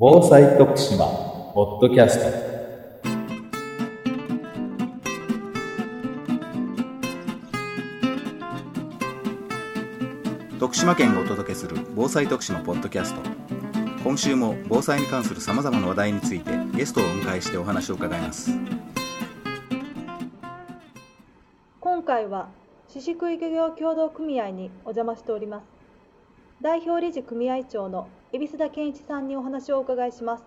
防災徳島ポッドキャスト。徳島県がお届けする防災徳島ポッドキャスト。今週も防災に関するさまざまな話題についてゲストをお迎えしてお話を伺います。今回は宍喰漁業協同組合にお邪魔しております。代表理事組合長の海老田健一さんにお話をお伺いします。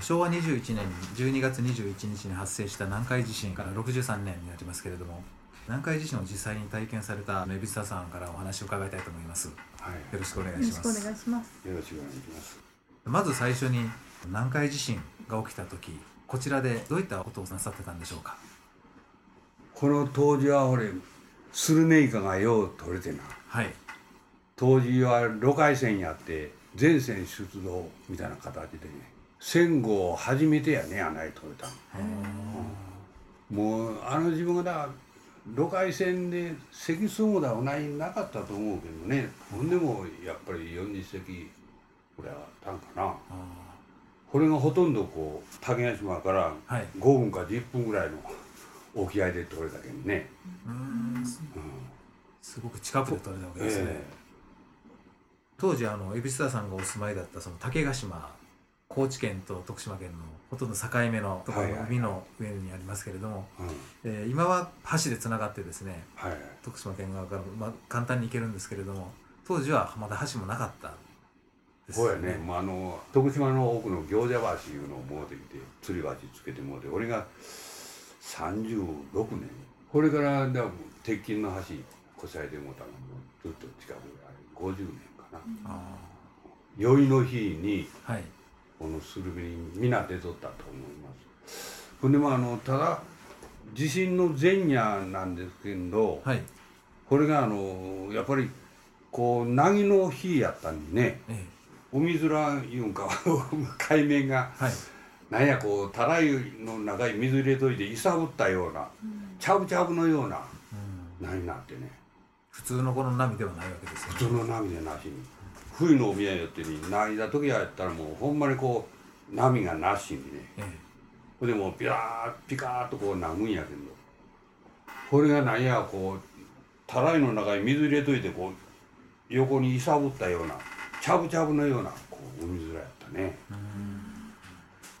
昭和21年に12月21日に発生した南海地震から63年になりますけれども南海地震を実際に体験された海老田さんからお話を伺いたいと思います。よはい、ろしくお願いよろしくおします願いします。よろしくお願いします。まず最初に南海地震が起きた時こちらでどういったことをなさってたんでしょうか？この当時は俺、スルメイカがよう取れてな。はい。当時は路海線やって、全線出動みたいな形でね、戦後初めてやね、あない取れたの。もう、あの自分がだ、路海線で関相撲だはないなかったと思うけどね、ほんでもやっぱり40隻ぐらいあったんかな。あこれがほとんどこう竹ヶ島からはい。5分か10分ぐらいの沖合で取れたけどね、ーうーん。すすごく近くで取れたわけですね、え当時あの海老田さんがお住まいだったその竹ヶ島高知県と徳島県のほとんど境目のところ海の上にありますけれども、えうんえー今は橋でつながってですねはい。徳島県側から、まあ、簡単に行けるんですけれども当時はまだ橋もなかったですそうやね、もうあの徳島の奥の行者橋いうのを持ってきて吊り橋つけてもうて俺が36年。これからだ鉄筋の橋こさえてもうたのもずっと近くであれ50年宵の日にーはい。このスルメに皆出とったと思います。ほんでもあのただ地震の前夜なんですけど、はい。これがあのやっぱりこう凪の日やったんでねえ海面いうんか 海面がえはい。なんやこうたらいの中に水入れといて揺さぶったようなちゃぶちゃぶのようなうん。波になってね。普通のこの波ではないわけですよ普通の波でなしに冬のお宮よってに泣いた時やったらもうほんまにこう波がなしにねえほんでもうピラーピカーッとこうなぐんやけどこれがなんやこうたらいの中に水入れといてこう横に揺さぶったようなちゃぶちゃぶのようなこう海面やったね。えうん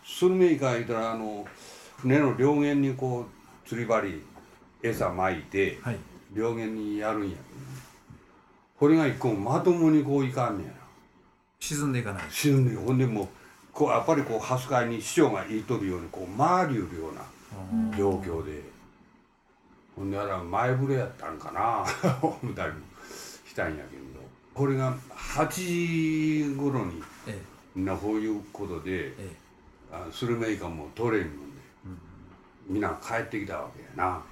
スルメイカ言うたらあの船の両舷にこう釣り針餌巻いてはい。両舷にやるんやけどねこれが一個もまともにこういかんねやな。沈んでいかない。沈んでほんでもうこうやっぱりこうハスカイに師匠が言いとるようにこう回りゅうるような状況で。ほんであれは前触れやったんかな。思ったりもしたんやけど。これが8時頃にえみんなこういうことでええ。あスルメイカも取れんのでえうん。みんな帰ってきたわけやな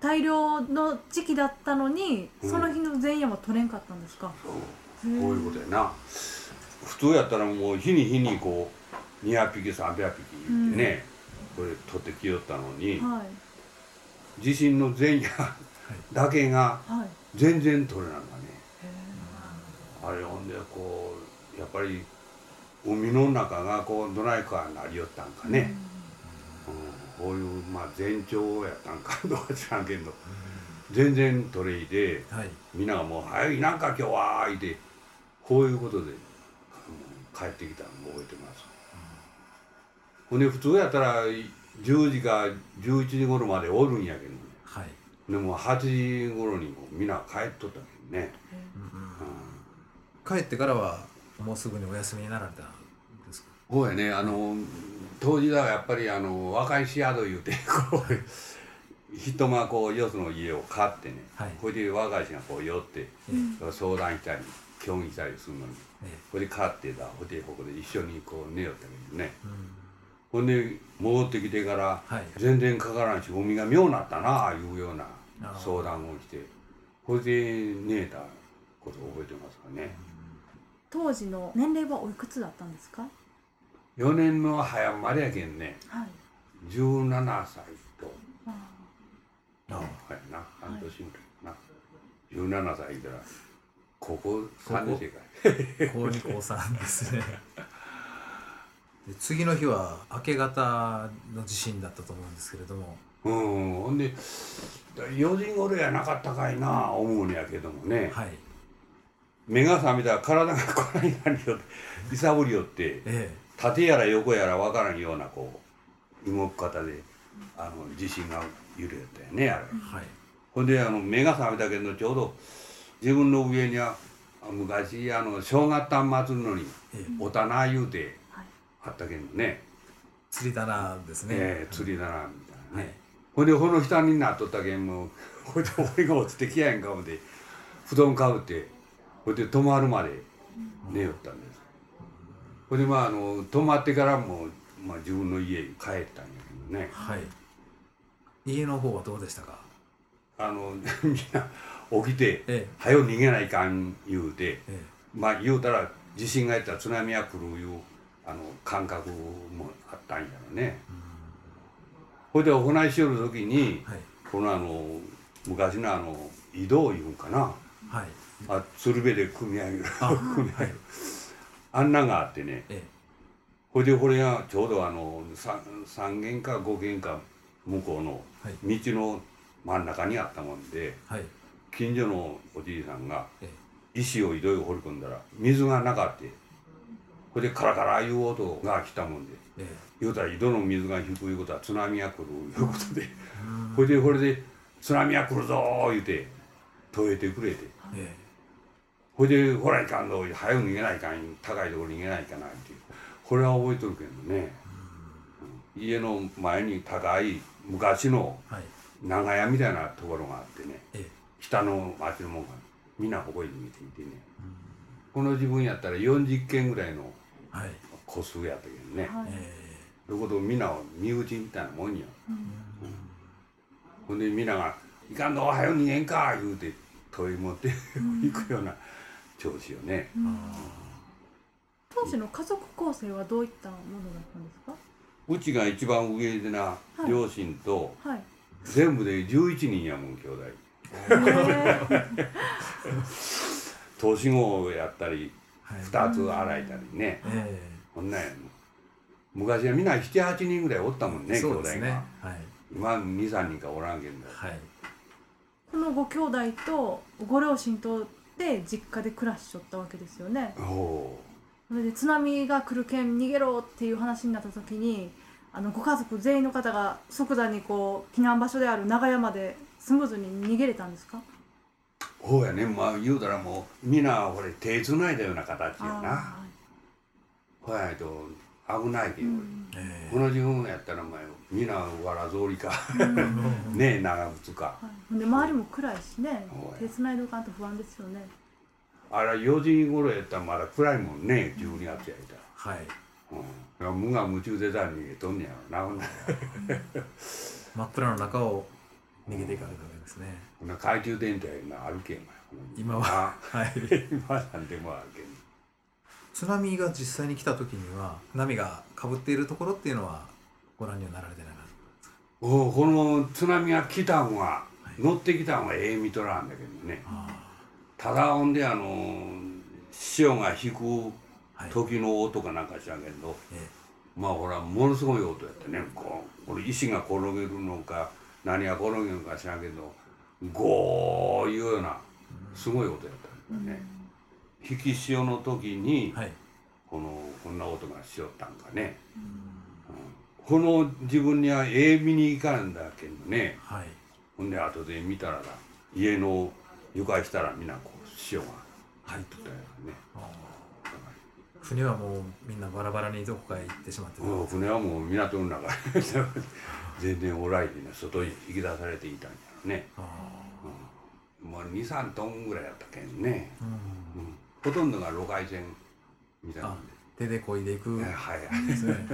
大量の時期だったのにうん。その日の前夜は取れんかったんですか、そう。こういうことやな。普通やったらもう日に日にこう200匹300匹ってね、これ取ってきよったのにはい。地震の前夜だけがはい。全然取れなんだね。あれほんでこうやっぱり海の中がこうドライカーになりよったんかね、うん、こういうまあ前兆やったんかどうか知らんけど全然取れいではい。みんながもう「はいなんか今日は」言ってこういうことで、うん帰ってきたの覚えてます、ほんで普通やったら10時か11時頃までおるんやけどねはい。でも8時頃にみんな帰っとったけどね、うんうん。うん帰ってからはもうすぐにお休みになられたんですか？そうやね。あの当時だはやっぱりあの若いシアド言うてこう人がこうよその家を買ってね、はい。これで若い人がこう寄ってえ相談したり協議したりするのにええ。これで買ってだほんでここで一緒にこう寝よったけどね。えうん。ほんで戻ってきてからはい。全然かからんし海が妙なったなあいうような相談をしてこれで寝たことを覚えてますかね。当時の年齢はおいくつだったんですか？4年の早生まれやけんね。はい。17歳と。あ。あはいな。半年ぐらいかな、17歳いたら高校3年生か高2高3ですね。で次の日は明け方の地震だったと思うんですけれども。うん。ほんで4時頃やなかったかいな思うんやけどもね、はい。目が覚めたら体がこないなりよって揺さぶりよってえ縦やら横やら分からんようなこう動く方であの地震が揺れたよねあれ。えはい。ほんであの目が覚めたけどちょうど自分の上にはあ昔あの正月端祭るのにええ。お棚言うてはい。あったけどね、釣り棚ですね、ええ釣りだなみたいなね、はい。ほんでこの下になっとったけんもう ほいで俺が落ちてきやへんかもで布団かぶってほいで泊まるまで寝よったんですほいでまああの泊まってからもう、まあ、自分の家に帰ったんやけどね。はい。家の方はどうでしたか？あの みんな起きてえ「はよ逃げないかん」言うてえまあ言うたら地震がやったら津波が来るいうあの感覚もあったんやろね。ほいで行いしよる時にえはい。このあの昔のあの移動いうんかな。はい。あ鶴瓶で組み上げるあ 組み上げる。はいあんながあってねえほいでこれがちょうどあの 3, 三軒か5軒か向こうのはい。道の真ん中にあったもんでえはい。近所のおじいさんがえ石を井戸へ掘り込んだら水がなかってほいでカラカラいう音が来たもんでええ。言うたら井戸の水が引くいうことは津波が来るいうことでほいでこれで津波が来るぞー言うて問えてくれて。えほいでほらいかんぞ早く逃げないかん高いところ逃げないかなっていう。これは覚えとるけどね、うん。家の前に高い昔の長屋みたいなところがあってね。ええ。北の町のもんがみんなここに逃げていてね、この自分やったら40軒ぐらいのはい。個数やったけどね、はい。えそういうことをみんな身内みたいなもんや、ほんでみんなが「いかんぞ早く逃げんか」言うて問い持って 行くような調子よね、当時の家族構成はどういったものだったんですか？うちが一番上でな、い。両親とはい。全部で11人やもん兄弟。へ年子やったりはい。2つ洗えたりね、えこんなんやもん。昔はみんな78人ぐらいおったもんえね。兄弟が、はい。今23人かおらんけどはい。このご兄弟とご両親とで実家で暮らしちゃったわけですよね。それで津波が来るけん逃げろっていう話になった時にあのご家族全員の方が即座にこう避難場所である長屋までスムーズに逃げれたんですか？ほうやね。まあ言うたらもうみんなこれ手つないだような形やな。あほやないと危ないけど、ーうん。えこの自分やったらお前みんなわらぞうりか。ねえ長靴か。はい、で周りも暗いしね。手つないでおかんと不安ですよね。あれ4時頃やったらまだ暗いもんね12月やいたら。はい。うん、無我夢中でさ逃げとんねやろな 真っ暗の中を逃げていかれたわけですね。ほんな懐中電灯やなあるけん今ははい。今なんでもあるけん津波が実際に来た時には波がかぶっているところっていうのはご覧にはなられてなかったおうこの津波が来たんは乗ってきたんはええ見とらんだけどね。ただほんであの潮が引くはい。時の音かなんか知らんけど、えまあほらものすごい音やったね。こうこれ石が転げるのか何が転げるのか知らんけどゴーいうようなすごい音やったんだよね、引き潮の時に、えはい。このこんな音がしよったんかね、うん。この自分にはええ見に行かんだけどね。はい。ほんで後で見たらな家の床したらみんなこう潮が入っとったよね。船はもうみんなバラバラにどこかへ行ってしまって船はもう港の中で全然おらいでね外に引き出されていたんやろね、あうん、もう23トンぐらいやったけんね、ーうん。うん、ほとんどが路海船みたいな。で手で漕いでいく。えはいですね、はい、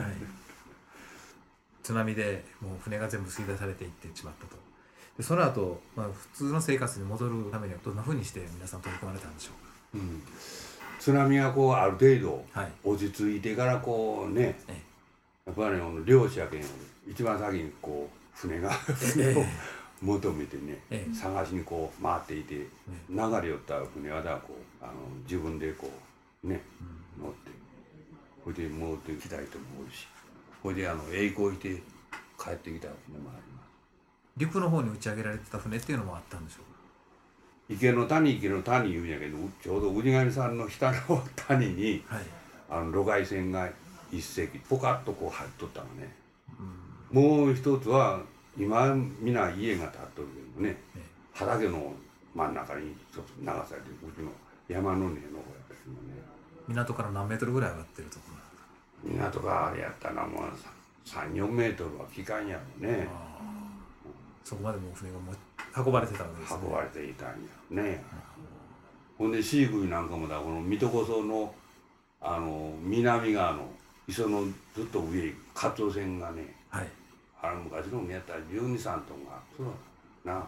津波でもう船が全部吸い出されていってしまったと。でその後、まあ普通の生活に戻るためにはどんなふうにして皆さん取り組まれたんでしょううん、津波がこうある程度かはい。落ち着いてからこうねえやっぱり漁師やけん一番先にこう船が船を求めてね、ええ。探しにこう回っていて、流れ寄った船はだこうあの自分でこうね、乗ってほいで戻ってきた人もおるしほいであの栄光いて帰ってきた船もあります。陸の方に打ち上げられてた船っていうのもあったんでしょうか？池の谷池の谷言うんやけどちょうど氏神さんの下の谷にはい。あの路外線が一隻ポカッとこう入っとったのね、もう一つは今皆家が建っとるけどねえ畑の真ん中に一つ流されてるうちの山の根の方やったけどね。港から何メートルぐらい上がってるところ。港があれやったらもう34メートルは期間やろね。そこまでもう船がも運ばれてたわけですね。運ばれていたんやろね、ほんでシーグリなんかもだこの水戸こそのあの南側の磯のずっと上カツオ船がね。はいあの昔の海やったら12、3トンがそうだ。な、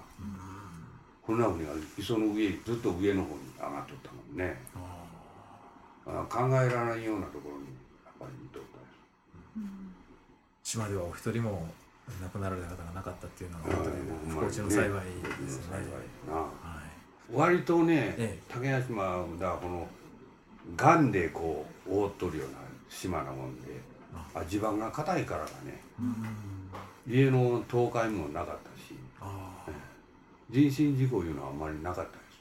こんな船が磯の上ずっと上の方に上がっとったもんね。あ考えられないようなところにやっぱり見とったです島ではお一人も亡くなられた方がなかったっていうのは本当にうん不幸中の幸いですよね。幸い。なはい。割とね、ええ。竹谷島だこのがんでこう覆っとるような島なもんであ。地盤が硬いからがね家の倒壊もなかったし。あ人身事故いうのはあんまりなかったです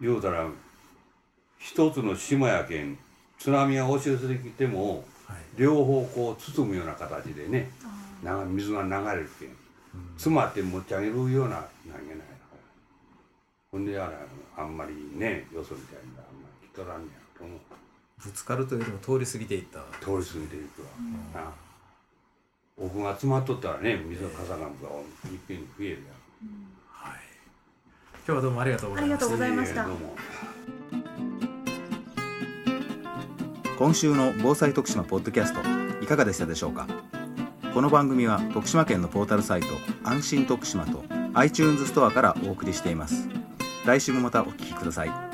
言うたら一つの島やけん津波が押し寄せてきてもあはい。両方こう包むような形でねな水が流れるけん詰まって持ち上げるような投げない。からほんであれあんまりねよそみたいにあんまり来とらんねやと思う。ぶつかるというよりも通り過ぎていった。通り過ぎていくわ、な奥が詰まっとったらね水の傘がいっぺんに増えるやん。はい。今日はどうもありがとうございました。ありがとうございました。ええどうも。今週の防災徳島ポッドキャストいかがでしたでしょうか？この番組は徳島県のポータルサイト安心徳島と iTunes ストアからお送りしています。来週もまたお聞きください